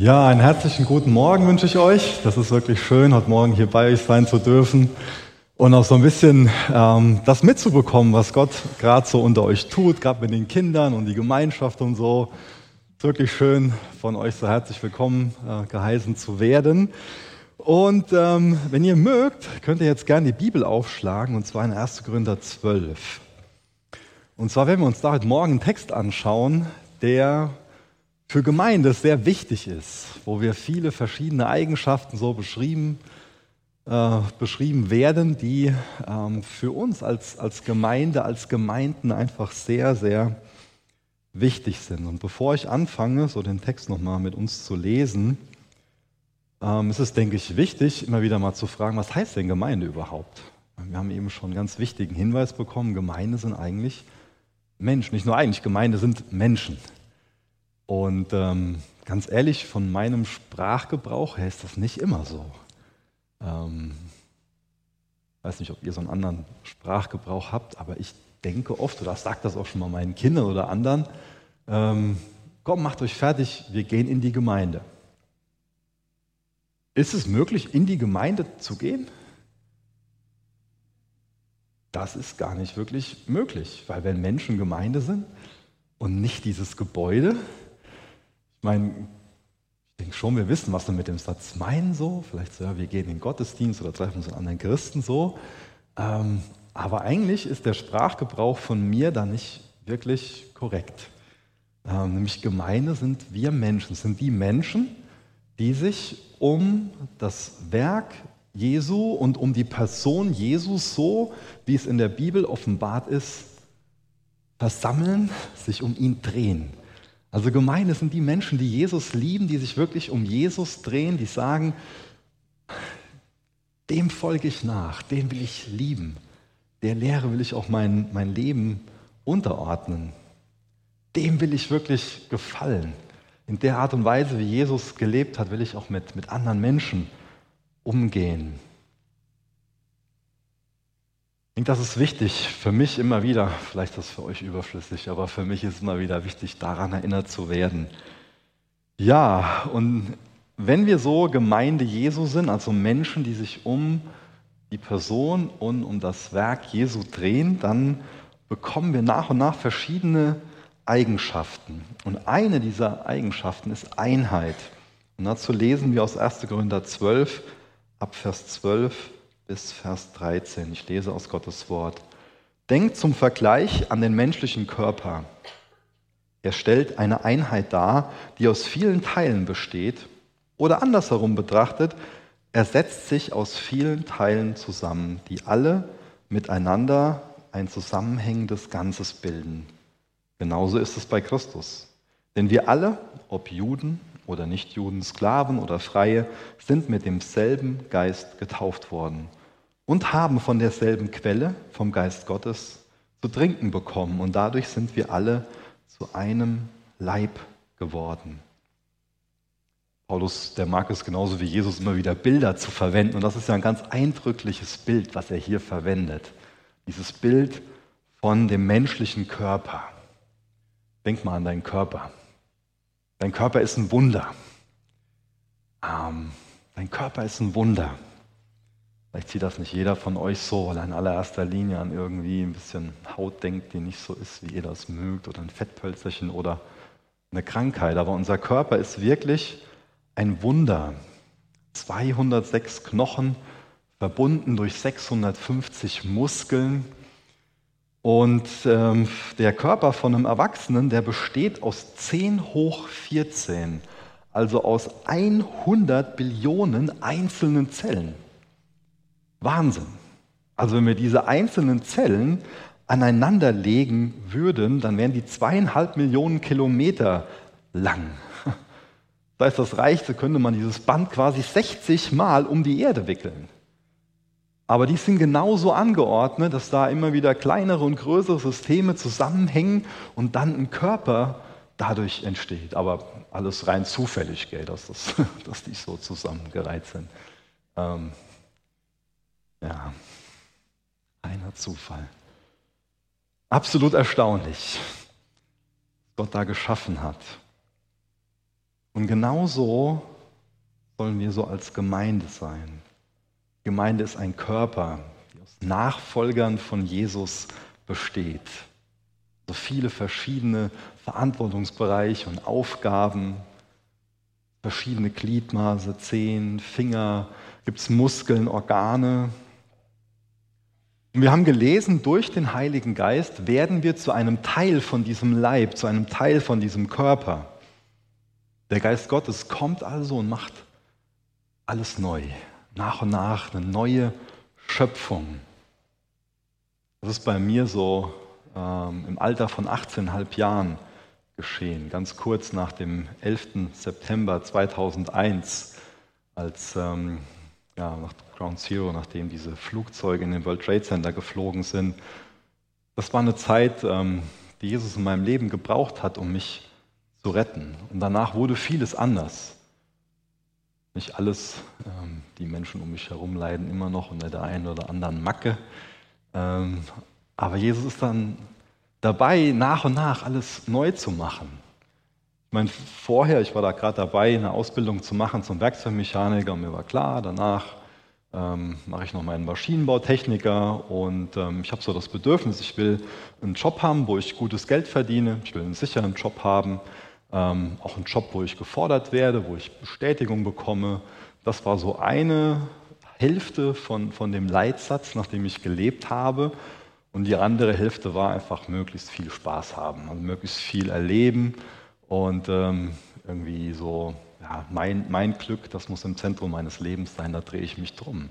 Ja, einen herzlichen guten Morgen wünsche ich euch. Das ist wirklich schön, heute Morgen hier bei euch sein zu dürfen und auch so ein bisschen ähm, das mitzubekommen, was Gott gerade so unter euch tut, gerade mit den Kindern und die Gemeinschaft und so. Ist wirklich schön, von euch so herzlich willkommen äh, geheißen zu werden. Und ähm, wenn ihr mögt, könnt ihr jetzt gerne die Bibel aufschlagen, und zwar in 1. Korinther 12. Und zwar werden wir uns da heute Morgen einen Text anschauen, der für Gemeinde sehr wichtig ist, wo wir viele verschiedene Eigenschaften so beschrieben, äh, beschrieben werden, die ähm, für uns als, als Gemeinde, als Gemeinden einfach sehr, sehr wichtig sind. Und bevor ich anfange, so den Text nochmal mit uns zu lesen, ähm, ist es, denke ich, wichtig, immer wieder mal zu fragen, was heißt denn Gemeinde überhaupt? Wir haben eben schon einen ganz wichtigen Hinweis bekommen, Gemeinde sind eigentlich Menschen. Nicht nur eigentlich, Gemeinde sind Menschen. Und ähm, ganz ehrlich, von meinem Sprachgebrauch her ist das nicht immer so. Ähm, weiß nicht, ob ihr so einen anderen Sprachgebrauch habt, aber ich denke oft, oder sage das auch schon mal meinen Kindern oder anderen, ähm, komm, macht euch fertig, wir gehen in die Gemeinde. Ist es möglich, in die Gemeinde zu gehen? das ist gar nicht wirklich möglich, weil wenn Menschen Gemeinde sind und nicht dieses Gebäude, ich meine, ich denke schon, wir wissen, was wir mit dem Satz meinen so, vielleicht so, ja, wir gehen in den Gottesdienst oder treffen uns mit anderen Christen so, ähm, aber eigentlich ist der Sprachgebrauch von mir da nicht wirklich korrekt. Ähm, nämlich Gemeinde sind wir Menschen, sind die Menschen, die sich um das Werk Jesu und um die Person Jesus so, wie es in der Bibel offenbart ist, versammeln, sich um ihn drehen. Also Gemeinde sind die Menschen, die Jesus lieben, die sich wirklich um Jesus drehen, die sagen, dem folge ich nach, den will ich lieben, der Lehre will ich auch mein, mein Leben unterordnen, dem will ich wirklich gefallen. In der Art und Weise, wie Jesus gelebt hat, will ich auch mit, mit anderen Menschen umgehen. Ich denke, das ist wichtig für mich immer wieder, vielleicht ist das für euch überflüssig, aber für mich ist immer wieder wichtig, daran erinnert zu werden. Ja, und wenn wir so Gemeinde Jesu sind, also Menschen, die sich um die Person und um das Werk Jesu drehen, dann bekommen wir nach und nach verschiedene Eigenschaften. Und eine dieser Eigenschaften ist Einheit. Und dazu lesen wir aus 1. Korinther 12, ab Vers 12 bis Vers 13. Ich lese aus Gottes Wort. Denkt zum Vergleich an den menschlichen Körper. Er stellt eine Einheit dar, die aus vielen Teilen besteht. Oder andersherum betrachtet, er setzt sich aus vielen Teilen zusammen, die alle miteinander ein zusammenhängendes Ganzes bilden. Genauso ist es bei Christus. Denn wir alle, ob Juden oder Nichtjuden, Sklaven oder Freie, sind mit demselben Geist getauft worden und haben von derselben Quelle, vom Geist Gottes, zu trinken bekommen. Und dadurch sind wir alle zu einem Leib geworden. Paulus, der mag es genauso wie Jesus immer wieder Bilder zu verwenden. Und das ist ja ein ganz eindrückliches Bild, was er hier verwendet. Dieses Bild von dem menschlichen Körper. Denk mal an deinen Körper. Dein Körper ist ein Wunder. Ähm, dein Körper ist ein Wunder. Vielleicht sieht das nicht jeder von euch so, weil er in allererster Linie an irgendwie ein bisschen Haut denkt, die nicht so ist, wie ihr das mögt, oder ein Fettpölzerchen oder eine Krankheit. Aber unser Körper ist wirklich ein Wunder. 206 Knochen, verbunden durch 650 Muskeln. Und ähm, der Körper von einem Erwachsenen, der besteht aus 10 hoch 14, also aus 100 Billionen einzelnen Zellen. Wahnsinn. Also wenn wir diese einzelnen Zellen aneinander legen würden, dann wären die zweieinhalb Millionen Kilometer lang. Das heißt, das reichte, könnte man dieses Band quasi 60 Mal um die Erde wickeln. Aber die sind genauso angeordnet, dass da immer wieder kleinere und größere Systeme zusammenhängen und dann ein Körper dadurch entsteht. Aber alles rein zufällig, gell, dass, das, dass die so zusammengereiht sind. Ähm, ja, einer Zufall. Absolut erstaunlich, was Gott da geschaffen hat. Und genauso sollen wir so als Gemeinde sein. Gemeinde ist ein Körper, der aus Nachfolgern von Jesus besteht. So viele verschiedene Verantwortungsbereiche und Aufgaben, verschiedene Gliedmaße, Zehen, Finger, gibt es Muskeln, Organe. Und wir haben gelesen, durch den Heiligen Geist werden wir zu einem Teil von diesem Leib, zu einem Teil von diesem Körper. Der Geist Gottes kommt also und macht alles neu, nach und nach eine neue Schöpfung. Das ist bei mir so ähm, im Alter von 18,5 Jahren geschehen, ganz kurz nach dem 11. September 2001, als ähm, ja, nach Ground Zero, nachdem diese Flugzeuge in den World Trade Center geflogen sind. Das war eine Zeit, ähm, die Jesus in meinem Leben gebraucht hat, um mich zu retten. Und danach wurde vieles anders. Nicht alles, ähm, die Menschen um mich herum leiden immer noch unter der einen oder anderen Macke. Ähm, aber Jesus ist dann dabei, nach und nach alles neu zu machen. Ich meine, vorher, ich war da gerade dabei, eine Ausbildung zu machen zum Werkzeugmechaniker und mir war klar, danach ähm, mache ich noch meinen Maschinenbautechniker und ähm, ich habe so das Bedürfnis, ich will einen Job haben, wo ich gutes Geld verdiene, ich will einen sicheren Job haben, ähm, auch einen Job, wo ich gefordert werde, wo ich Bestätigung bekomme. Das war so eine Hälfte von, von dem Leitsatz, nach dem ich gelebt habe. Und die andere Hälfte war einfach möglichst viel Spaß haben, also möglichst viel erleben und ähm, irgendwie so, ja, mein, mein Glück, das muss im Zentrum meines Lebens sein, da drehe ich mich drum.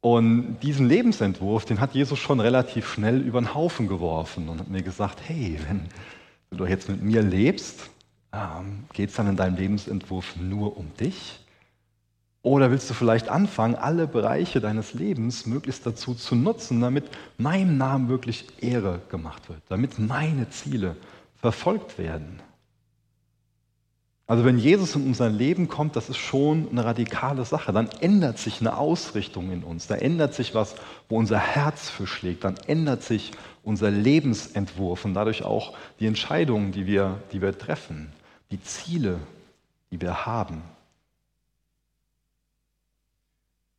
Und diesen Lebensentwurf, den hat Jesus schon relativ schnell über den Haufen geworfen und hat mir gesagt, hey, wenn du jetzt mit mir lebst, ähm, geht es dann in deinem Lebensentwurf nur um dich? Oder willst du vielleicht anfangen, alle Bereiche deines Lebens möglichst dazu zu nutzen, damit meinem Namen wirklich Ehre gemacht wird, damit meine Ziele verfolgt werden? Also wenn Jesus in unser Leben kommt, das ist schon eine radikale Sache. Dann ändert sich eine Ausrichtung in uns. Da ändert sich was, wo unser Herz für schlägt. Dann ändert sich unser Lebensentwurf und dadurch auch die Entscheidungen, die wir, die wir treffen, die Ziele, die wir haben.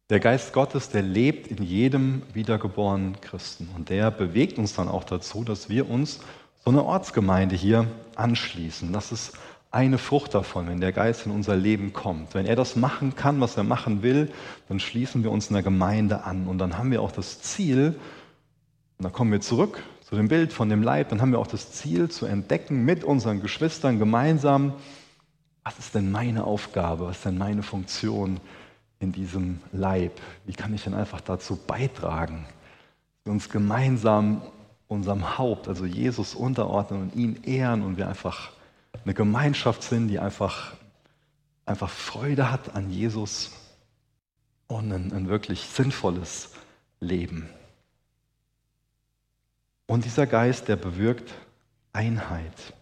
Der Geist Gottes, der lebt in jedem wiedergeborenen Christen und der bewegt uns dann auch dazu, dass wir uns so eine Ortsgemeinde hier anschließen. Das ist eine Frucht davon, wenn der Geist in unser Leben kommt. Wenn er das machen kann, was er machen will, dann schließen wir uns einer Gemeinde an und dann haben wir auch das Ziel, und dann kommen wir zurück zu dem Bild von dem Leib, dann haben wir auch das Ziel zu entdecken mit unseren Geschwistern gemeinsam, was ist denn meine Aufgabe, was ist denn meine Funktion in diesem Leib? Wie kann ich denn einfach dazu beitragen, dass wir uns gemeinsam unserem Haupt, also Jesus, unterordnen und ihn ehren und wir einfach eine Gemeinschaft sind, die einfach, einfach Freude hat an Jesus und ein, ein wirklich sinnvolles Leben. Und dieser Geist, der bewirkt Einheit.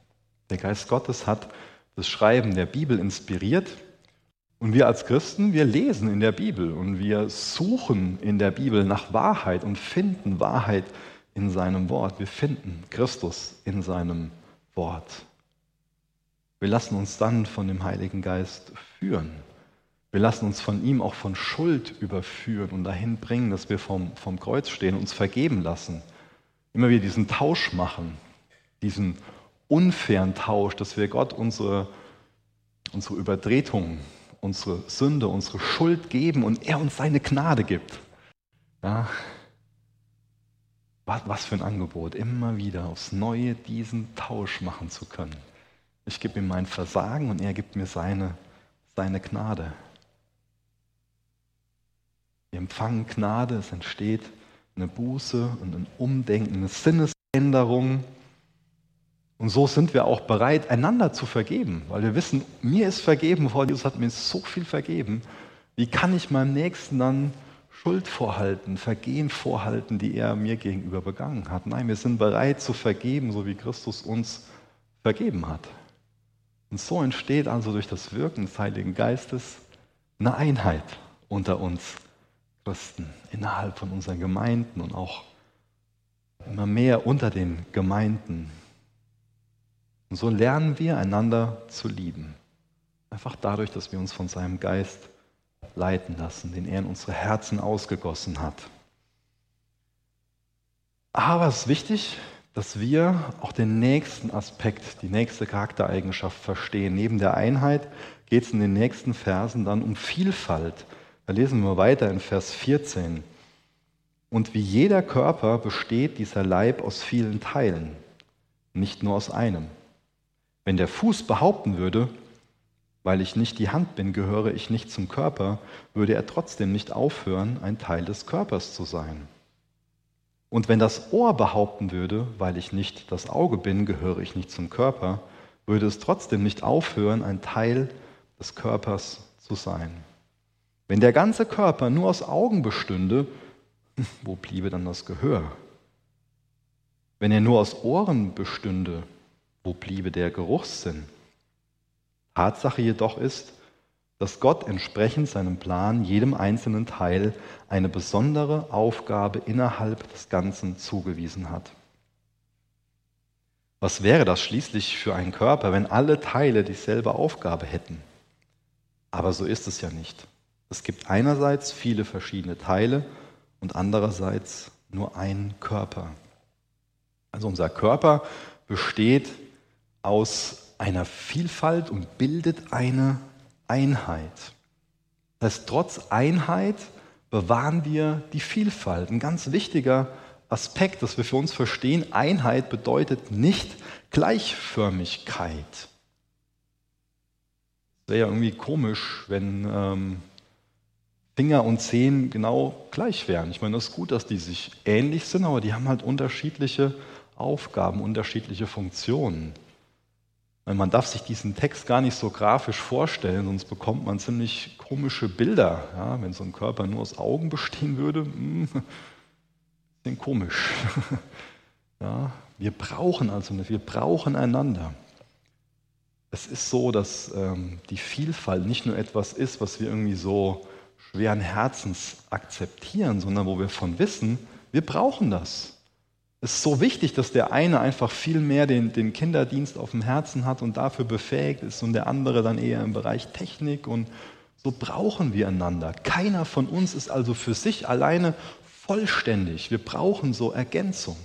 Der Geist Gottes hat das Schreiben der Bibel inspiriert und wir als Christen, wir lesen in der Bibel und wir suchen in der Bibel nach Wahrheit und finden Wahrheit in seinem Wort. Wir finden Christus in seinem Wort. Wir lassen uns dann von dem Heiligen Geist führen. Wir lassen uns von ihm auch von Schuld überführen und dahin bringen, dass wir vom, vom Kreuz stehen uns vergeben lassen. Immer wieder diesen Tausch machen, diesen unfairen Tausch, dass wir Gott unsere, unsere Übertretungen unsere Sünde, unsere Schuld geben und er uns seine Gnade gibt. Ja? Was für ein Angebot, immer wieder aufs Neue diesen Tausch machen zu können. Ich gebe ihm mein Versagen und er gibt mir seine, seine Gnade. Wir empfangen Gnade, es entsteht eine Buße und ein Umdenken, eine Sinnesänderung. Und so sind wir auch bereit, einander zu vergeben, weil wir wissen, mir ist vergeben, Frau Jesus hat mir so viel vergeben. Wie kann ich meinem Nächsten dann Schuld vorhalten, Vergehen vorhalten, die er mir gegenüber begangen hat? Nein, wir sind bereit zu vergeben, so wie Christus uns vergeben hat. Und so entsteht also durch das Wirken des Heiligen Geistes eine Einheit unter uns Christen, innerhalb von unseren Gemeinden und auch immer mehr unter den Gemeinden Und so lernen wir einander zu lieben. Einfach dadurch, dass wir uns von seinem Geist leiten lassen, den er in unsere Herzen ausgegossen hat. Aber es ist wichtig, dass wir auch den nächsten Aspekt, die nächste Charaktereigenschaft verstehen. Neben der Einheit geht es in den nächsten Versen dann um Vielfalt. Da lesen wir weiter in Vers 14. Und wie jeder Körper besteht dieser Leib aus vielen Teilen, nicht nur aus einem. Wenn der Fuß behaupten würde, weil ich nicht die Hand bin, gehöre ich nicht zum Körper, würde er trotzdem nicht aufhören, ein Teil des Körpers zu sein. Und wenn das Ohr behaupten würde, weil ich nicht das Auge bin, gehöre ich nicht zum Körper, würde es trotzdem nicht aufhören, ein Teil des Körpers zu sein. Wenn der ganze Körper nur aus Augen bestünde, wo bliebe dann das Gehör? Wenn er nur aus Ohren bestünde, wo bliebe der Geruchssinn? Tatsache jedoch ist, dass Gott entsprechend seinem Plan jedem einzelnen Teil eine besondere Aufgabe innerhalb des Ganzen zugewiesen hat. Was wäre das schließlich für ein Körper, wenn alle Teile dieselbe Aufgabe hätten? Aber so ist es ja nicht. Es gibt einerseits viele verschiedene Teile und andererseits nur ein Körper. Also unser Körper besteht aus einer Vielfalt und bildet eine Einheit. Das heißt, trotz Einheit bewahren wir die Vielfalt. Ein ganz wichtiger Aspekt, dass wir für uns verstehen, Einheit bedeutet nicht Gleichförmigkeit. Es wäre ja irgendwie komisch, wenn ähm, Finger und Zehen genau gleich wären. Ich meine, das ist gut, dass die sich ähnlich sind, aber die haben halt unterschiedliche Aufgaben, unterschiedliche Funktionen. Man darf sich diesen Text gar nicht so grafisch vorstellen, sonst bekommt man ziemlich komische Bilder. Ja, wenn so ein Körper nur aus Augen bestehen würde, mh, hm, bisschen komisch. Ja, wir brauchen also, wir brauchen einander. Es ist so, dass ähm, die Vielfalt nicht nur etwas ist, was wir irgendwie so schweren Herzens akzeptieren, sondern wo wir von wissen, wir brauchen das. Es ist so wichtig, dass der eine einfach viel mehr den, den Kinderdienst auf dem Herzen hat und dafür befähigt ist und der andere dann eher im Bereich Technik und so brauchen wir einander. Keiner von uns ist also für sich alleine vollständig. Wir brauchen so Ergänzung.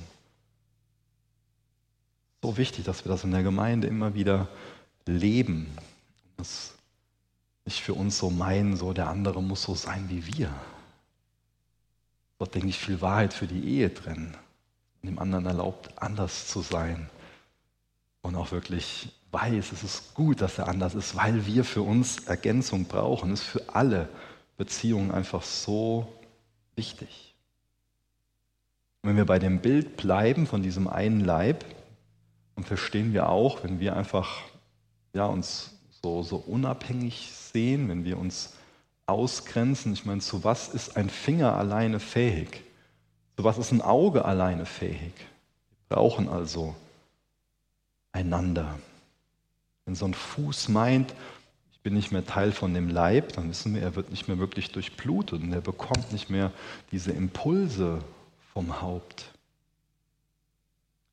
So wichtig, dass wir das in der Gemeinde immer wieder leben. Das nicht für uns so meinen, so der andere muss so sein wie wir. Dort denke ich viel Wahrheit für die Ehe drin dem anderen erlaubt, anders zu sein. Und auch wirklich weiß, es ist gut, dass er anders ist, weil wir für uns Ergänzung brauchen. Das ist für alle Beziehungen einfach so wichtig. Und wenn wir bei dem Bild bleiben von diesem einen Leib, dann verstehen wir auch, wenn wir einfach ja, uns so, so unabhängig sehen, wenn wir uns ausgrenzen, ich meine, zu was ist ein Finger alleine fähig? Zu was ist ein Auge alleine fähig? Wir brauchen also einander. Wenn so ein Fuß meint, ich bin nicht mehr Teil von dem Leib, dann wissen wir, er wird nicht mehr wirklich durchblutet und er bekommt nicht mehr diese Impulse vom Haupt.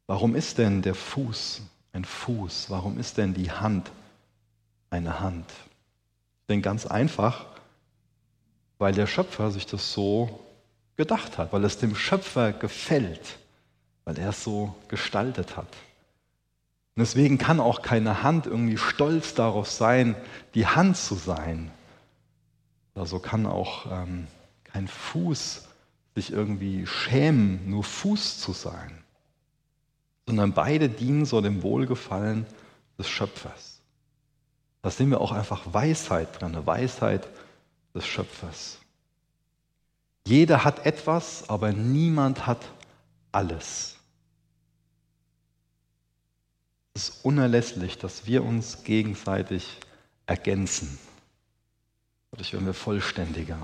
Warum ist denn der Fuß ein Fuß? Warum ist denn die Hand eine Hand? Denke ganz einfach, weil der Schöpfer sich das so gedacht hat, weil es dem Schöpfer gefällt, weil er es so gestaltet hat. Und deswegen kann auch keine Hand irgendwie stolz darauf sein, die Hand zu sein. Oder so kann auch ähm, kein Fuß sich irgendwie schämen, nur Fuß zu sein. Sondern beide dienen so dem Wohlgefallen des Schöpfers. Da sehen wir auch einfach Weisheit dran, eine Weisheit des Schöpfers. Jeder hat etwas, aber niemand hat alles. Es ist unerlässlich, dass wir uns gegenseitig ergänzen. Dadurch werden wir vollständiger.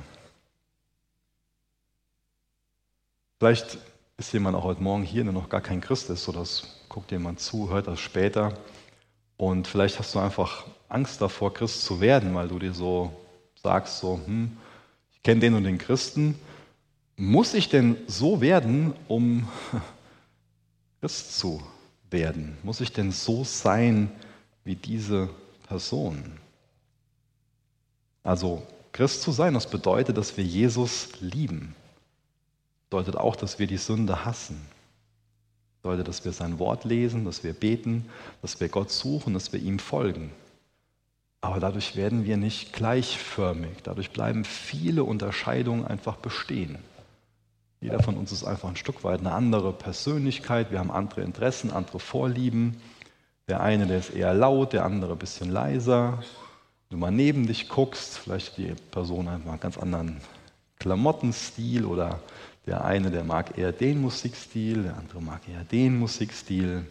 Vielleicht ist jemand auch heute Morgen hier, der noch gar kein Christ ist, oder es guckt jemand zu, hört das später. Und vielleicht hast du einfach Angst davor, Christ zu werden, weil du dir so sagst, so, hm, ich kenne den und den Christen, muss ich denn so werden, um Christ zu werden? Muss ich denn so sein wie diese Person? Also Christ zu sein, das bedeutet, dass wir Jesus lieben. Bedeutet auch, dass wir die Sünde hassen. Bedeutet, dass wir sein Wort lesen, dass wir beten, dass wir Gott suchen, dass wir ihm folgen. Aber dadurch werden wir nicht gleichförmig. Dadurch bleiben viele Unterscheidungen einfach bestehen. Jeder von uns ist einfach ein Stück weit eine andere Persönlichkeit. Wir haben andere Interessen, andere Vorlieben. Der eine, der ist eher laut, der andere ein bisschen leiser. Wenn du mal neben dich guckst, vielleicht die Person einfach einen ganz anderen Klamottenstil oder der eine, der mag eher den Musikstil, der andere mag eher den Musikstil.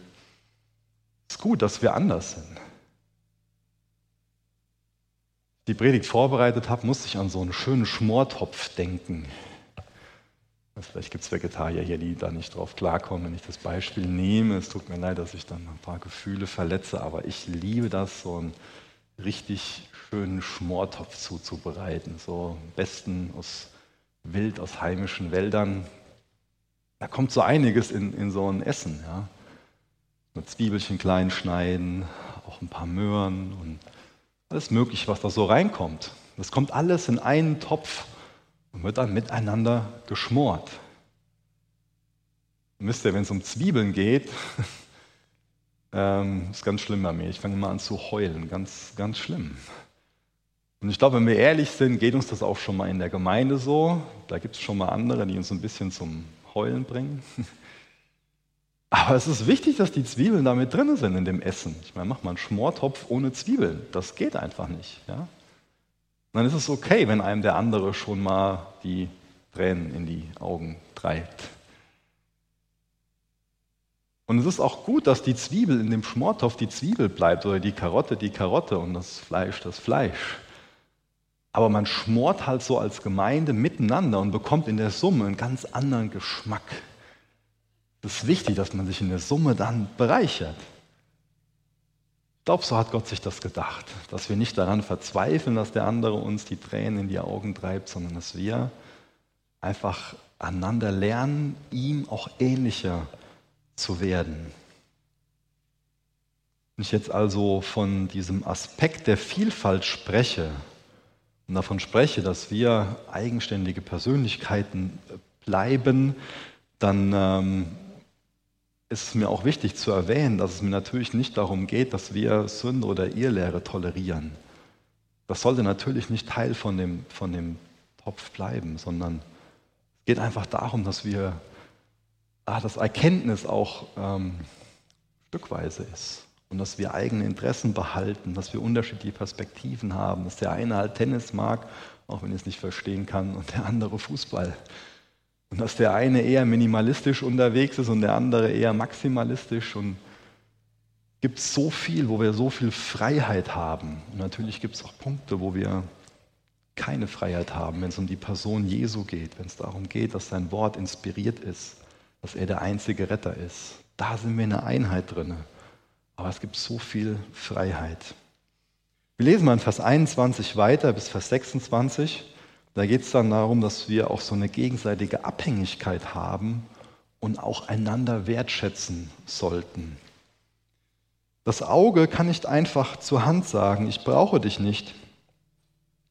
Es ist gut, dass wir anders sind. Die Predigt vorbereitet habe, musste ich an so einen schönen Schmortopf denken. Vielleicht gibt es Vegetarier hier, die da nicht drauf klarkommen, wenn ich das Beispiel nehme. Es tut mir leid, dass ich dann ein paar Gefühle verletze, aber ich liebe das, so einen richtig schönen Schmortopf zuzubereiten. So am besten aus Wild, aus heimischen Wäldern. Da kommt so einiges in, in so ein Essen. Ja. Mit Zwiebelchen klein schneiden, auch ein paar Möhren und alles Mögliche, was da so reinkommt. Das kommt alles in einen Topf und wird dann miteinander geschmort. Wisst ihr, wenn es um Zwiebeln geht, ähm, ist ganz schlimm bei mir. Ich fange immer an zu heulen, ganz, ganz schlimm. Und ich glaube, wenn wir ehrlich sind, geht uns das auch schon mal in der Gemeinde so. Da gibt es schon mal andere, die uns ein bisschen zum Heulen bringen. Aber es ist wichtig, dass die Zwiebeln damit drin sind in dem Essen. Ich meine, mach mal einen Schmortopf ohne Zwiebeln. Das geht einfach nicht. Ja? Dann ist es okay, wenn einem der andere schon mal die Tränen in die Augen treibt. Und es ist auch gut, dass die Zwiebel in dem Schmortopf die Zwiebel bleibt oder die Karotte die Karotte und das Fleisch das Fleisch. Aber man schmort halt so als Gemeinde miteinander und bekommt in der Summe einen ganz anderen Geschmack. Es ist wichtig, dass man sich in der Summe dann bereichert. Glaube, so hat Gott sich das gedacht, dass wir nicht daran verzweifeln, dass der andere uns die Tränen in die Augen treibt, sondern dass wir einfach einander lernen, ihm auch ähnlicher zu werden. Wenn ich jetzt also von diesem Aspekt der Vielfalt spreche und davon spreche, dass wir eigenständige Persönlichkeiten bleiben, dann ähm, ist es mir auch wichtig zu erwähnen, dass es mir natürlich nicht darum geht, dass wir Sünde oder Irrlehre tolerieren. Das sollte natürlich nicht Teil von dem, von dem Topf bleiben, sondern es geht einfach darum, dass wir, ah, das Erkenntnis auch ähm, stückweise ist und dass wir eigene Interessen behalten, dass wir unterschiedliche Perspektiven haben, dass der eine halt Tennis mag, auch wenn ich es nicht verstehen kann, und der andere Fußball. Und dass der eine eher minimalistisch unterwegs ist und der andere eher maximalistisch. Und es gibt so viel, wo wir so viel Freiheit haben. Und natürlich gibt es auch Punkte, wo wir keine Freiheit haben, wenn es um die Person Jesu geht, wenn es darum geht, dass sein Wort inspiriert ist, dass er der einzige Retter ist. Da sind wir in einer Einheit drin. Aber es gibt so viel Freiheit. Wir lesen mal in Vers 21 weiter bis Vers 26. Da geht es dann darum, dass wir auch so eine gegenseitige Abhängigkeit haben und auch einander wertschätzen sollten. Das Auge kann nicht einfach zur Hand sagen, ich brauche dich nicht.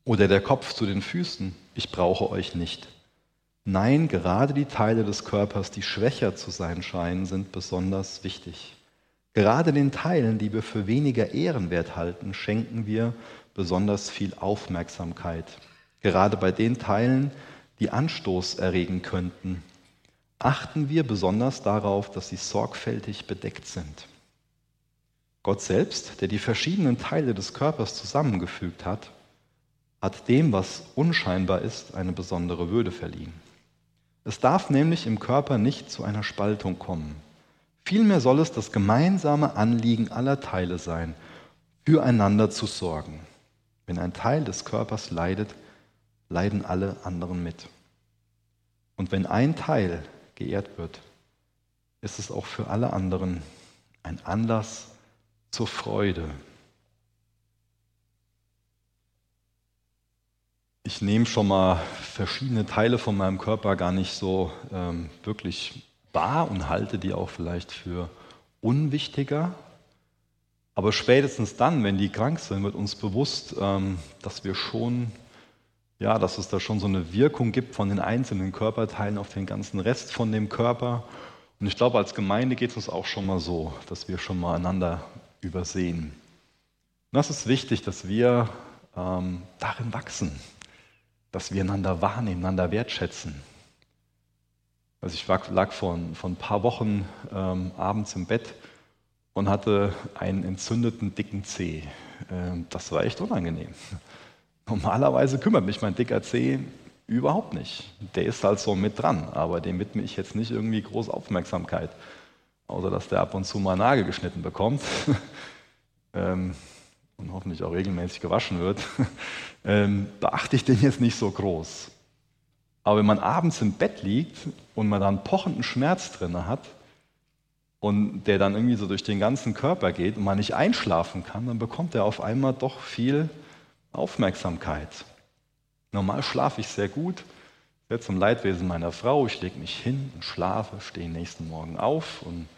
Oder der Kopf zu den Füßen, ich brauche euch nicht. Nein, gerade die Teile des Körpers, die schwächer zu sein scheinen, sind besonders wichtig. Gerade den Teilen, die wir für weniger ehrenwert halten, schenken wir besonders viel Aufmerksamkeit. Gerade bei den Teilen, die Anstoß erregen könnten, achten wir besonders darauf, dass sie sorgfältig bedeckt sind. Gott selbst, der die verschiedenen Teile des Körpers zusammengefügt hat, hat dem, was unscheinbar ist, eine besondere Würde verliehen. Es darf nämlich im Körper nicht zu einer Spaltung kommen. Vielmehr soll es das gemeinsame Anliegen aller Teile sein, füreinander zu sorgen. Wenn ein Teil des Körpers leidet, leiden alle anderen mit. Und wenn ein Teil geehrt wird, ist es auch für alle anderen ein Anlass zur Freude. Ich nehme schon mal verschiedene Teile von meinem Körper gar nicht so ähm, wirklich wahr und halte die auch vielleicht für unwichtiger. Aber spätestens dann, wenn die krank sind, wird uns bewusst, ähm, dass wir schon, ja, dass es da schon so eine Wirkung gibt von den einzelnen Körperteilen auf den ganzen Rest von dem Körper. Und ich glaube, als Gemeinde geht es uns auch schon mal so, dass wir schon mal einander übersehen. Und das ist wichtig, dass wir ähm, darin wachsen, dass wir einander wahrnehmen, einander wertschätzen. Also ich lag vor, vor ein paar Wochen ähm, abends im Bett und hatte einen entzündeten dicken Zeh. Ähm, das war echt unangenehm. Normalerweise kümmert mich mein dicker Zeh überhaupt nicht. Der ist halt so mit dran, aber dem widme ich jetzt nicht irgendwie große Aufmerksamkeit. Außer dass der ab und zu mal Nagel geschnitten bekommt. ähm, und hoffentlich auch regelmäßig gewaschen wird, ähm, beachte ich den jetzt nicht so groß. Aber wenn man abends im Bett liegt und man dann pochenden Schmerz drin hat und der dann irgendwie so durch den ganzen Körper geht und man nicht einschlafen kann, dann bekommt er auf einmal doch viel Aufmerksamkeit. Normal schlafe ich sehr gut, werde zum Leidwesen meiner Frau, ich lege mich hin und schlafe, stehe nächsten Morgen auf und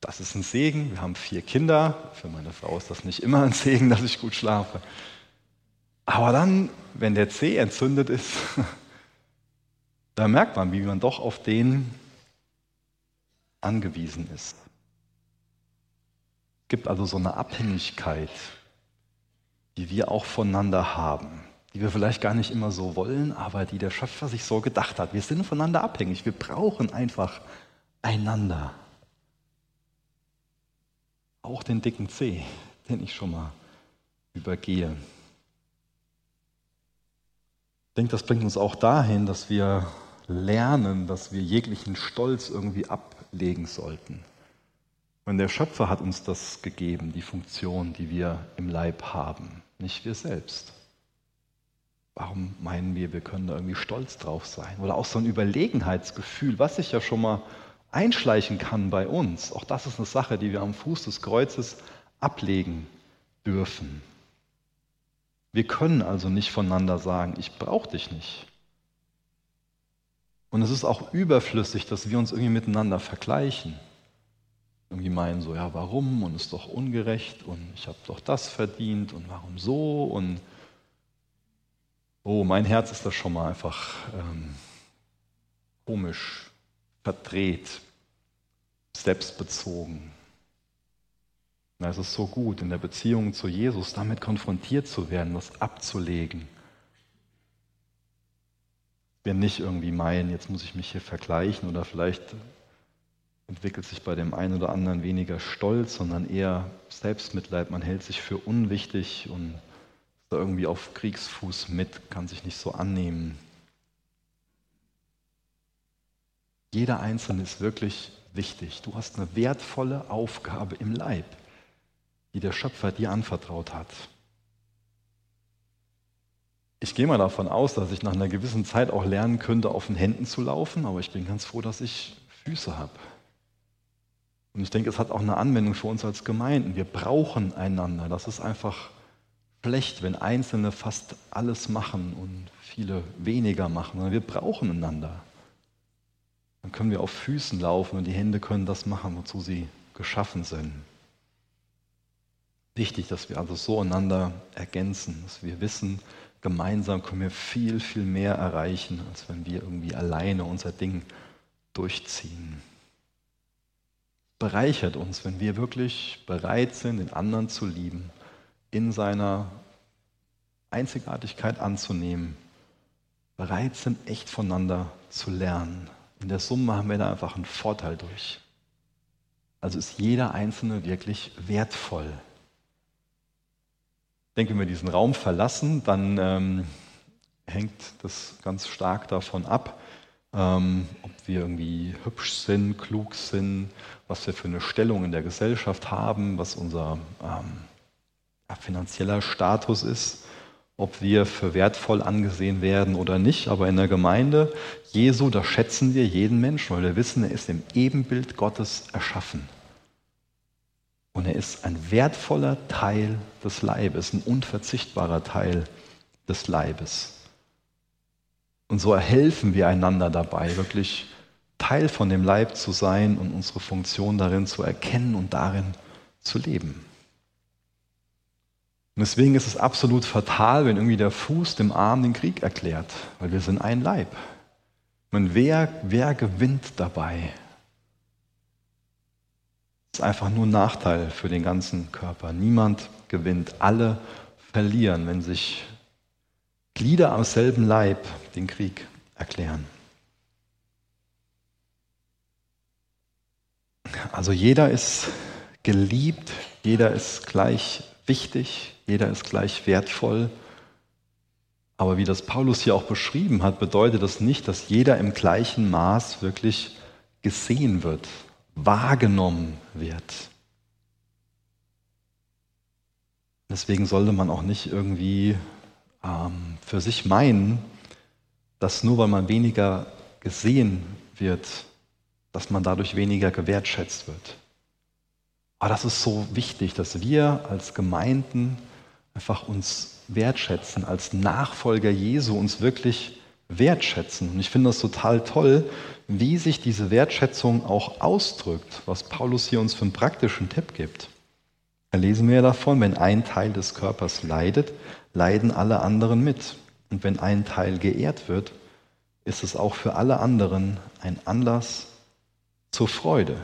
das ist ein Segen. Wir haben vier Kinder. Für meine Frau ist das nicht immer ein Segen, dass ich gut schlafe. Aber dann, wenn der Zeh entzündet ist, da merkt man, wie man doch auf den angewiesen ist. Es gibt also so eine Abhängigkeit, die wir auch voneinander haben, die wir vielleicht gar nicht immer so wollen, aber die der Schöpfer sich so gedacht hat. Wir sind voneinander abhängig, wir brauchen einfach einander. Auch den dicken C, den ich schon mal übergehe. Ich denke, das bringt uns auch dahin, dass wir lernen, dass wir jeglichen Stolz irgendwie ablegen sollten. Und der Schöpfer hat uns das gegeben, die Funktion, die wir im Leib haben, nicht wir selbst. Warum meinen wir, wir können da irgendwie stolz drauf sein? Oder auch so ein Überlegenheitsgefühl, was sich ja schon mal einschleichen kann bei uns. Auch das ist eine Sache, die wir am Fuß des Kreuzes ablegen dürfen. Wir können also nicht voneinander sagen, ich brauche dich nicht. Und es ist auch überflüssig, dass wir uns irgendwie miteinander vergleichen. Irgendwie meinen so, ja, warum und ist doch ungerecht und ich habe doch das verdient und warum so und oh, mein Herz ist da schon mal einfach ähm, komisch verdreht, selbstbezogen. es ist so gut, in der Beziehung zu Jesus damit konfrontiert zu werden, das abzulegen. Wir nicht irgendwie meinen, jetzt muss ich mich hier vergleichen oder vielleicht entwickelt sich bei dem einen oder anderen weniger Stolz, sondern eher Selbstmitleid. Man hält sich für unwichtig und ist irgendwie auf Kriegsfuß mit, kann sich nicht so annehmen. Jeder Einzelne ist wirklich wichtig. Du hast eine wertvolle Aufgabe im Leib, die der Schöpfer dir anvertraut hat. Ich gehe mal davon aus, dass ich nach einer gewissen Zeit auch lernen könnte, auf den Händen zu laufen, aber ich bin ganz froh, dass ich Füße habe. Und ich denke, es hat auch eine Anwendung für uns als Gemeinden. Wir brauchen einander. Das ist einfach schlecht, wenn Einzelne fast alles machen und viele weniger machen. Wir brauchen einander. Dann können wir auf Füßen laufen und die Hände können das machen, wozu sie geschaffen sind. Wichtig, dass wir also so einander ergänzen, dass wir wissen, gemeinsam können wir viel, viel mehr erreichen, als wenn wir irgendwie alleine unser Ding durchziehen. Bereichert uns, wenn wir wirklich bereit sind, den anderen zu lieben, in seiner Einzigartigkeit anzunehmen, bereit sind, echt voneinander zu lernen. In der Summe haben wir da einfach einen Vorteil durch. Also ist jeder Einzelne wirklich wertvoll. Ich denke, wenn wir diesen Raum verlassen, dann ähm, hängt das ganz stark davon ab, ähm, ob wir irgendwie hübsch sind, klug sind, was wir für eine Stellung in der Gesellschaft haben, was unser ähm, finanzieller Status ist ob wir für wertvoll angesehen werden oder nicht. Aber in der Gemeinde Jesu, da schätzen wir jeden Menschen, weil wir wissen, er ist im Ebenbild Gottes erschaffen. Und er ist ein wertvoller Teil des Leibes, ein unverzichtbarer Teil des Leibes. Und so helfen wir einander dabei, wirklich Teil von dem Leib zu sein und unsere Funktion darin zu erkennen und darin zu leben. Und deswegen ist es absolut fatal, wenn irgendwie der Fuß dem Arm den Krieg erklärt, weil wir sind ein Leib. Und wer, wer gewinnt dabei? Das ist einfach nur ein Nachteil für den ganzen Körper. Niemand gewinnt. Alle verlieren, wenn sich Glieder am selben Leib den Krieg erklären. Also jeder ist geliebt, jeder ist gleich wichtig, jeder ist gleich wertvoll. Aber wie das Paulus hier auch beschrieben hat, bedeutet das nicht, dass jeder im gleichen Maß wirklich gesehen wird, wahrgenommen wird. Deswegen sollte man auch nicht irgendwie ähm, für sich meinen, dass nur weil man weniger gesehen wird, dass man dadurch weniger gewertschätzt wird. Aber das ist so wichtig, dass wir als Gemeinden einfach uns wertschätzen, als Nachfolger Jesu uns wirklich wertschätzen. Und ich finde das total toll, wie sich diese Wertschätzung auch ausdrückt, was Paulus hier uns für einen praktischen Tipp gibt. Da lesen wir ja davon, wenn ein Teil des Körpers leidet, leiden alle anderen mit. Und wenn ein Teil geehrt wird, ist es auch für alle anderen ein Anlass zur Freude.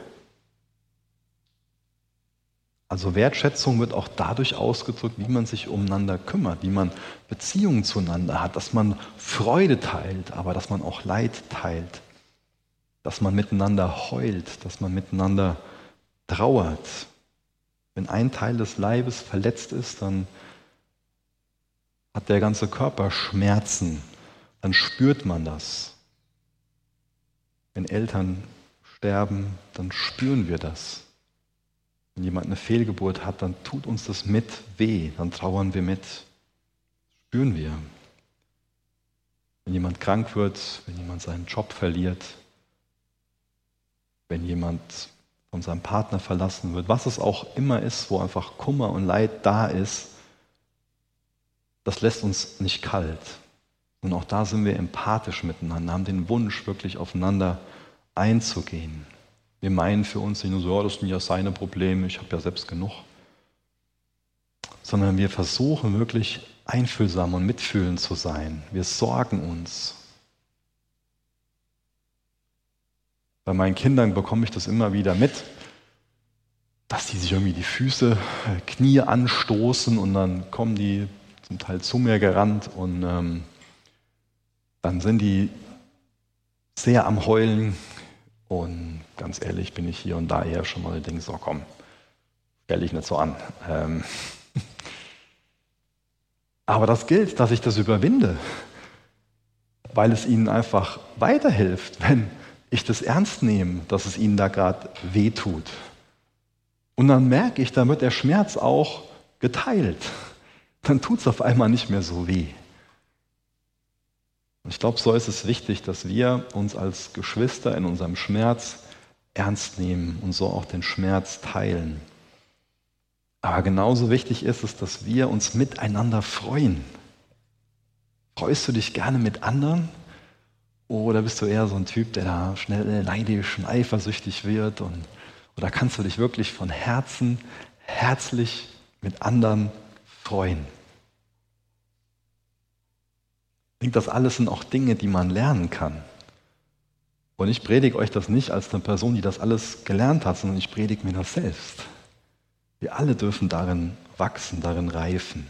Also Wertschätzung wird auch dadurch ausgedrückt, wie man sich umeinander kümmert, wie man Beziehungen zueinander hat, dass man Freude teilt, aber dass man auch Leid teilt, dass man miteinander heult, dass man miteinander trauert. Wenn ein Teil des Leibes verletzt ist, dann hat der ganze Körper Schmerzen, dann spürt man das. Wenn Eltern sterben, dann spüren wir das. Wenn jemand eine Fehlgeburt hat, dann tut uns das mit weh, dann trauern wir mit. Spüren wir. Wenn jemand krank wird, wenn jemand seinen Job verliert, wenn jemand von seinem Partner verlassen wird, was es auch immer ist, wo einfach Kummer und Leid da ist, das lässt uns nicht kalt. Und auch da sind wir empathisch miteinander, haben den Wunsch, wirklich aufeinander einzugehen. Wir meinen für uns nicht nur so, ja, das sind ja seine Probleme, ich habe ja selbst genug. Sondern wir versuchen wirklich einfühlsam und mitfühlend zu sein. Wir sorgen uns. Bei meinen Kindern bekomme ich das immer wieder mit, dass die sich irgendwie die Füße, Knie anstoßen und dann kommen die zum Teil zu mir gerannt und ähm, dann sind die sehr am Heulen, und ganz ehrlich bin ich hier und da eher schon mal denke, so komm, stell dich nicht so an. Ähm Aber das gilt, dass ich das überwinde, weil es ihnen einfach weiterhilft, wenn ich das ernst nehme, dass es ihnen da gerade weh tut. Und dann merke ich, da wird der Schmerz auch geteilt. Dann tut es auf einmal nicht mehr so weh. Ich glaube, so ist es wichtig, dass wir uns als Geschwister in unserem Schmerz ernst nehmen und so auch den Schmerz teilen. Aber genauso wichtig ist es, dass wir uns miteinander freuen. Freust du dich gerne mit anderen? Oder bist du eher so ein Typ, der da schnell neidisch und eifersüchtig wird? Und, oder kannst du dich wirklich von Herzen herzlich mit anderen freuen? Ich denke, das alles sind auch Dinge, die man lernen kann. Und ich predige euch das nicht als eine Person, die das alles gelernt hat, sondern ich predige mir das selbst. Wir alle dürfen darin wachsen, darin reifen.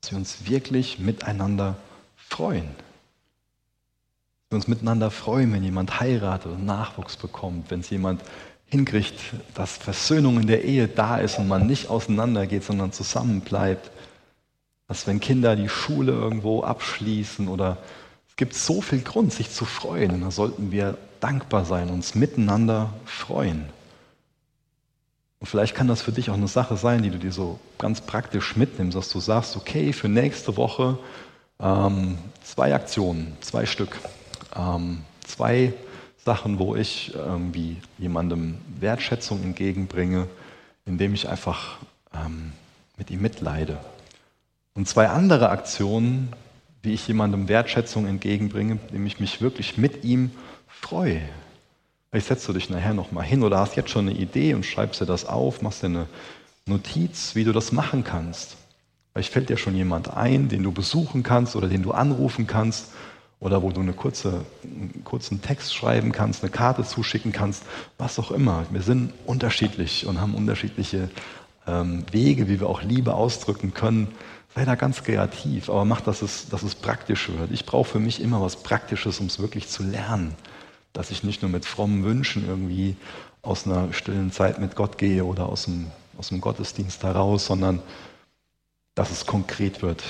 Dass wir uns wirklich miteinander freuen. Dass wir uns miteinander freuen, wenn jemand heiratet und Nachwuchs bekommt, wenn es jemand hinkriegt, dass Versöhnung in der Ehe da ist und man nicht auseinandergeht, sondern zusammen bleibt dass wenn Kinder die Schule irgendwo abschließen oder es gibt so viel Grund, sich zu freuen, da sollten wir dankbar sein, uns miteinander freuen. Und vielleicht kann das für dich auch eine Sache sein, die du dir so ganz praktisch mitnimmst, dass du sagst, okay, für nächste Woche ähm, zwei Aktionen, zwei Stück, ähm, zwei Sachen, wo ich irgendwie jemandem Wertschätzung entgegenbringe, indem ich einfach ähm, mit ihm mitleide. Und zwei andere Aktionen, wie ich jemandem Wertschätzung entgegenbringe, indem ich mich wirklich mit ihm freue, Vielleicht setzt du dich nachher nochmal hin oder hast jetzt schon eine Idee und schreibst dir das auf, machst dir eine Notiz, wie du das machen kannst. Vielleicht fällt dir schon jemand ein, den du besuchen kannst oder den du anrufen kannst oder wo du eine kurze, einen kurzen Text schreiben kannst, eine Karte zuschicken kannst, was auch immer. Wir sind unterschiedlich und haben unterschiedliche ähm, Wege, wie wir auch Liebe ausdrücken können. Sei da ganz kreativ, aber mach, dass es, dass es praktisch wird. Ich brauche für mich immer was Praktisches, um es wirklich zu lernen. Dass ich nicht nur mit frommen Wünschen irgendwie aus einer stillen Zeit mit Gott gehe oder aus dem, aus dem Gottesdienst heraus, sondern dass es konkret wird.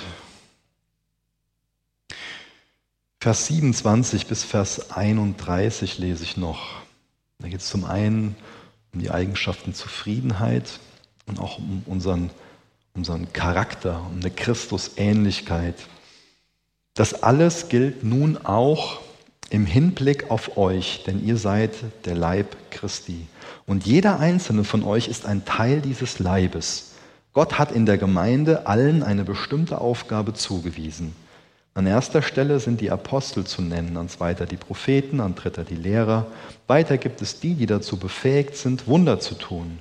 Vers 27 bis Vers 31 lese ich noch. Da geht es zum einen um die Eigenschaften Zufriedenheit und auch um unseren, unseren Charakter, um eine Christusähnlichkeit. Das alles gilt nun auch im Hinblick auf euch, denn ihr seid der Leib Christi. Und jeder einzelne von euch ist ein Teil dieses Leibes. Gott hat in der Gemeinde allen eine bestimmte Aufgabe zugewiesen. An erster Stelle sind die Apostel zu nennen, an zweiter die Propheten, an dritter die Lehrer. Weiter gibt es die, die dazu befähigt sind, Wunder zu tun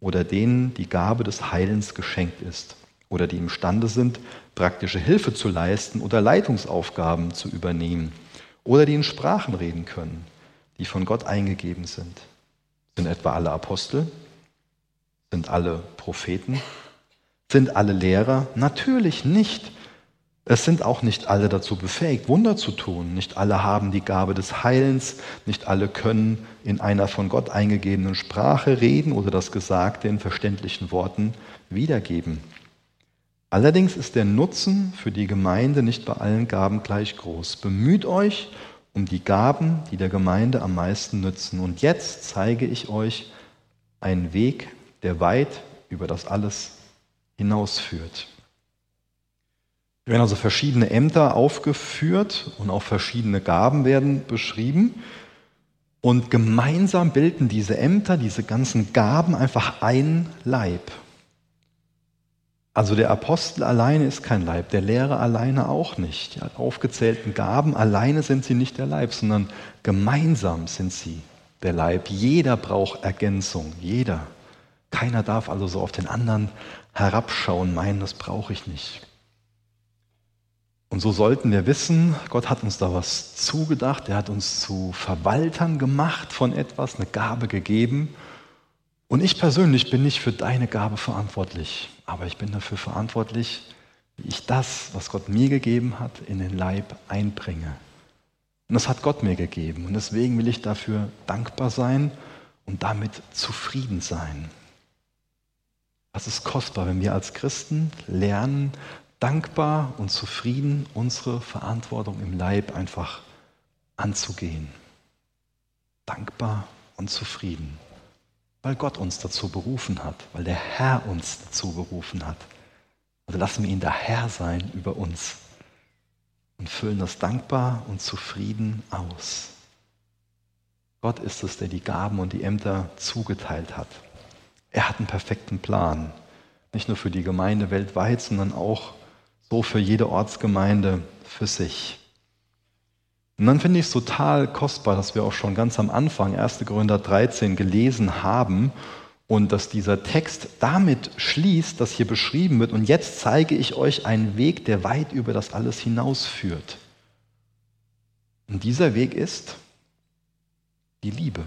oder denen die Gabe des Heilens geschenkt ist oder die imstande sind, praktische Hilfe zu leisten oder Leitungsaufgaben zu übernehmen oder die in Sprachen reden können, die von Gott eingegeben sind. Sind etwa alle Apostel? Sind alle Propheten? Sind alle Lehrer? Natürlich nicht. Es sind auch nicht alle dazu befähigt, Wunder zu tun. Nicht alle haben die Gabe des Heilens. Nicht alle können in einer von Gott eingegebenen Sprache reden oder das Gesagte in verständlichen Worten wiedergeben. Allerdings ist der Nutzen für die Gemeinde nicht bei allen Gaben gleich groß. Bemüht euch um die Gaben, die der Gemeinde am meisten nützen. Und jetzt zeige ich euch einen Weg, der weit über das alles hinausführt. Es werden also verschiedene Ämter aufgeführt und auch verschiedene Gaben werden beschrieben. Und gemeinsam bilden diese Ämter, diese ganzen Gaben einfach ein Leib. Also der Apostel alleine ist kein Leib, der Lehrer alleine auch nicht. Die aufgezählten Gaben alleine sind sie nicht der Leib, sondern gemeinsam sind sie der Leib. Jeder braucht Ergänzung, jeder. Keiner darf also so auf den anderen herabschauen, meinen, das brauche ich nicht. Und so sollten wir wissen, Gott hat uns da was zugedacht, er hat uns zu Verwaltern gemacht von etwas, eine Gabe gegeben. Und ich persönlich bin nicht für deine Gabe verantwortlich, aber ich bin dafür verantwortlich, wie ich das, was Gott mir gegeben hat, in den Leib einbringe. Und das hat Gott mir gegeben. Und deswegen will ich dafür dankbar sein und damit zufrieden sein. Das ist kostbar, wenn wir als Christen lernen, dankbar und zufrieden unsere Verantwortung im Leib einfach anzugehen. Dankbar und zufrieden, weil Gott uns dazu berufen hat, weil der Herr uns dazu berufen hat. Also lassen wir ihn der Herr sein über uns und füllen das dankbar und zufrieden aus. Gott ist es, der die Gaben und die Ämter zugeteilt hat. Er hat einen perfekten Plan, nicht nur für die Gemeinde weltweit, sondern auch so für jede Ortsgemeinde für sich. Und dann finde ich es total kostbar, dass wir auch schon ganz am Anfang 1. Korinther 13 gelesen haben und dass dieser Text damit schließt, dass hier beschrieben wird, und jetzt zeige ich euch einen Weg, der weit über das alles hinausführt. Und dieser Weg ist die Liebe.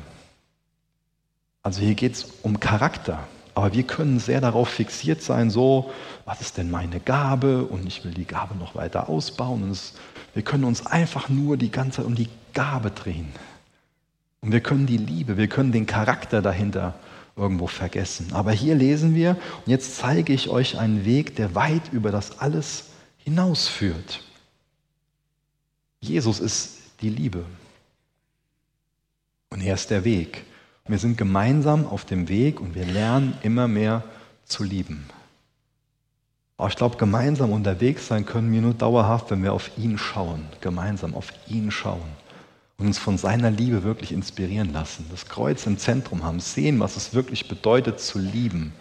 Also hier geht es um Charakter. Aber wir können sehr darauf fixiert sein, so, was ist denn meine Gabe? Und ich will die Gabe noch weiter ausbauen. Und es, wir können uns einfach nur die ganze Zeit um die Gabe drehen. Und wir können die Liebe, wir können den Charakter dahinter irgendwo vergessen. Aber hier lesen wir, und jetzt zeige ich euch einen Weg, der weit über das alles hinausführt. Jesus ist die Liebe. Und er ist der Weg. Wir sind gemeinsam auf dem Weg und wir lernen immer mehr zu lieben. Aber ich glaube, gemeinsam unterwegs sein können wir nur dauerhaft, wenn wir auf ihn schauen, gemeinsam auf ihn schauen und uns von seiner Liebe wirklich inspirieren lassen. Das Kreuz im Zentrum haben, sehen, was es wirklich bedeutet zu lieben.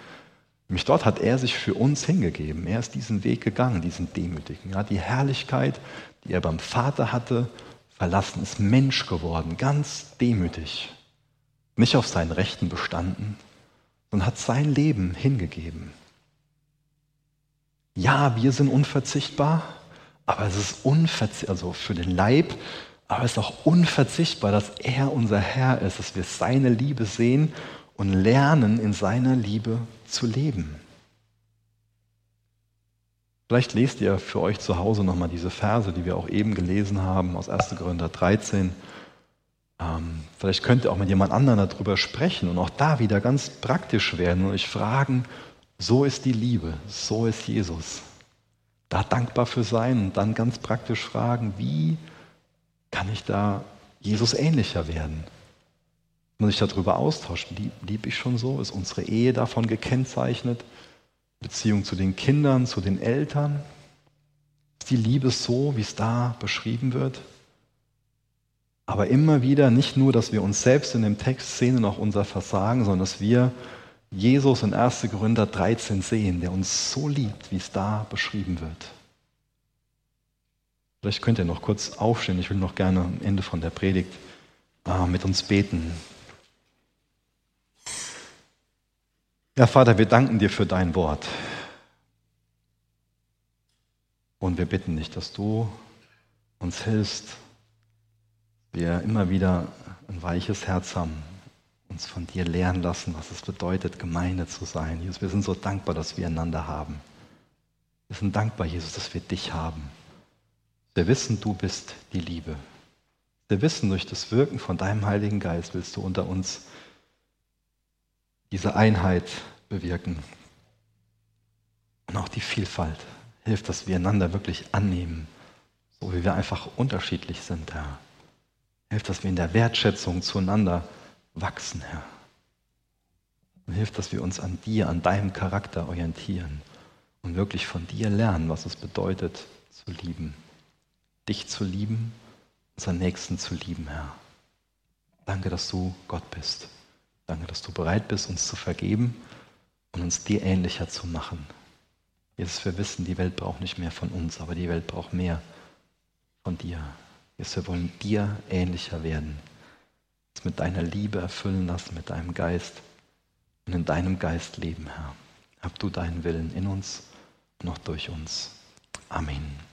Nämlich dort hat er sich für uns hingegeben. Er ist diesen Weg gegangen, diesen demütigen. Er hat die Herrlichkeit, die er beim Vater hatte, verlassen, ist Mensch geworden, ganz demütig nicht auf seinen Rechten bestanden, sondern hat sein Leben hingegeben. Ja, wir sind unverzichtbar, aber es ist unverzichtbar, also für den Leib, aber es ist auch unverzichtbar, dass er unser Herr ist, dass wir seine Liebe sehen und lernen, in seiner Liebe zu leben. Vielleicht lest ihr für euch zu Hause nochmal diese Verse, die wir auch eben gelesen haben aus 1. Korinther 13. Ähm, vielleicht könnt ihr auch mit jemand anderem darüber sprechen und auch da wieder ganz praktisch werden und euch fragen, so ist die Liebe, so ist Jesus. Da dankbar für sein und dann ganz praktisch fragen, wie kann ich da Jesus ähnlicher werden? Wenn man sich darüber austauscht, liebe lieb ich schon so? Ist unsere Ehe davon gekennzeichnet? Beziehung zu den Kindern, zu den Eltern? Ist die Liebe so, wie es da beschrieben wird? Aber immer wieder nicht nur, dass wir uns selbst in dem Text sehen und auch unser Versagen, sondern dass wir Jesus in 1. Korinther 13 sehen, der uns so liebt, wie es da beschrieben wird. Vielleicht könnt ihr noch kurz aufstehen. Ich will noch gerne am Ende von der Predigt äh, mit uns beten. Ja, Vater, wir danken dir für dein Wort. Und wir bitten dich, dass du uns hilfst, wir immer wieder ein weiches Herz haben, uns von dir lernen lassen, was es bedeutet, Gemeinde zu sein. Jesus, wir sind so dankbar, dass wir einander haben. Wir sind dankbar, Jesus, dass wir dich haben. Wir wissen, du bist die Liebe. Wir wissen, durch das Wirken von deinem Heiligen Geist willst du unter uns diese Einheit bewirken. Und auch die Vielfalt hilft, dass wir einander wirklich annehmen, so wie wir einfach unterschiedlich sind, Herr. Hilft, dass wir in der Wertschätzung zueinander wachsen, Herr. Und hilft, dass wir uns an dir, an deinem Charakter orientieren und wirklich von dir lernen, was es bedeutet zu lieben. Dich zu lieben, unseren Nächsten zu lieben, Herr. Danke, dass du Gott bist. Danke, dass du bereit bist, uns zu vergeben und uns dir ähnlicher zu machen. Jesus, wir wissen, die Welt braucht nicht mehr von uns, aber die Welt braucht mehr von dir. Jesus, wir wollen dir ähnlicher werden. Uns mit deiner Liebe erfüllen lassen, mit deinem Geist und in deinem Geist leben, Herr. Hab du deinen Willen in uns und auch durch uns. Amen.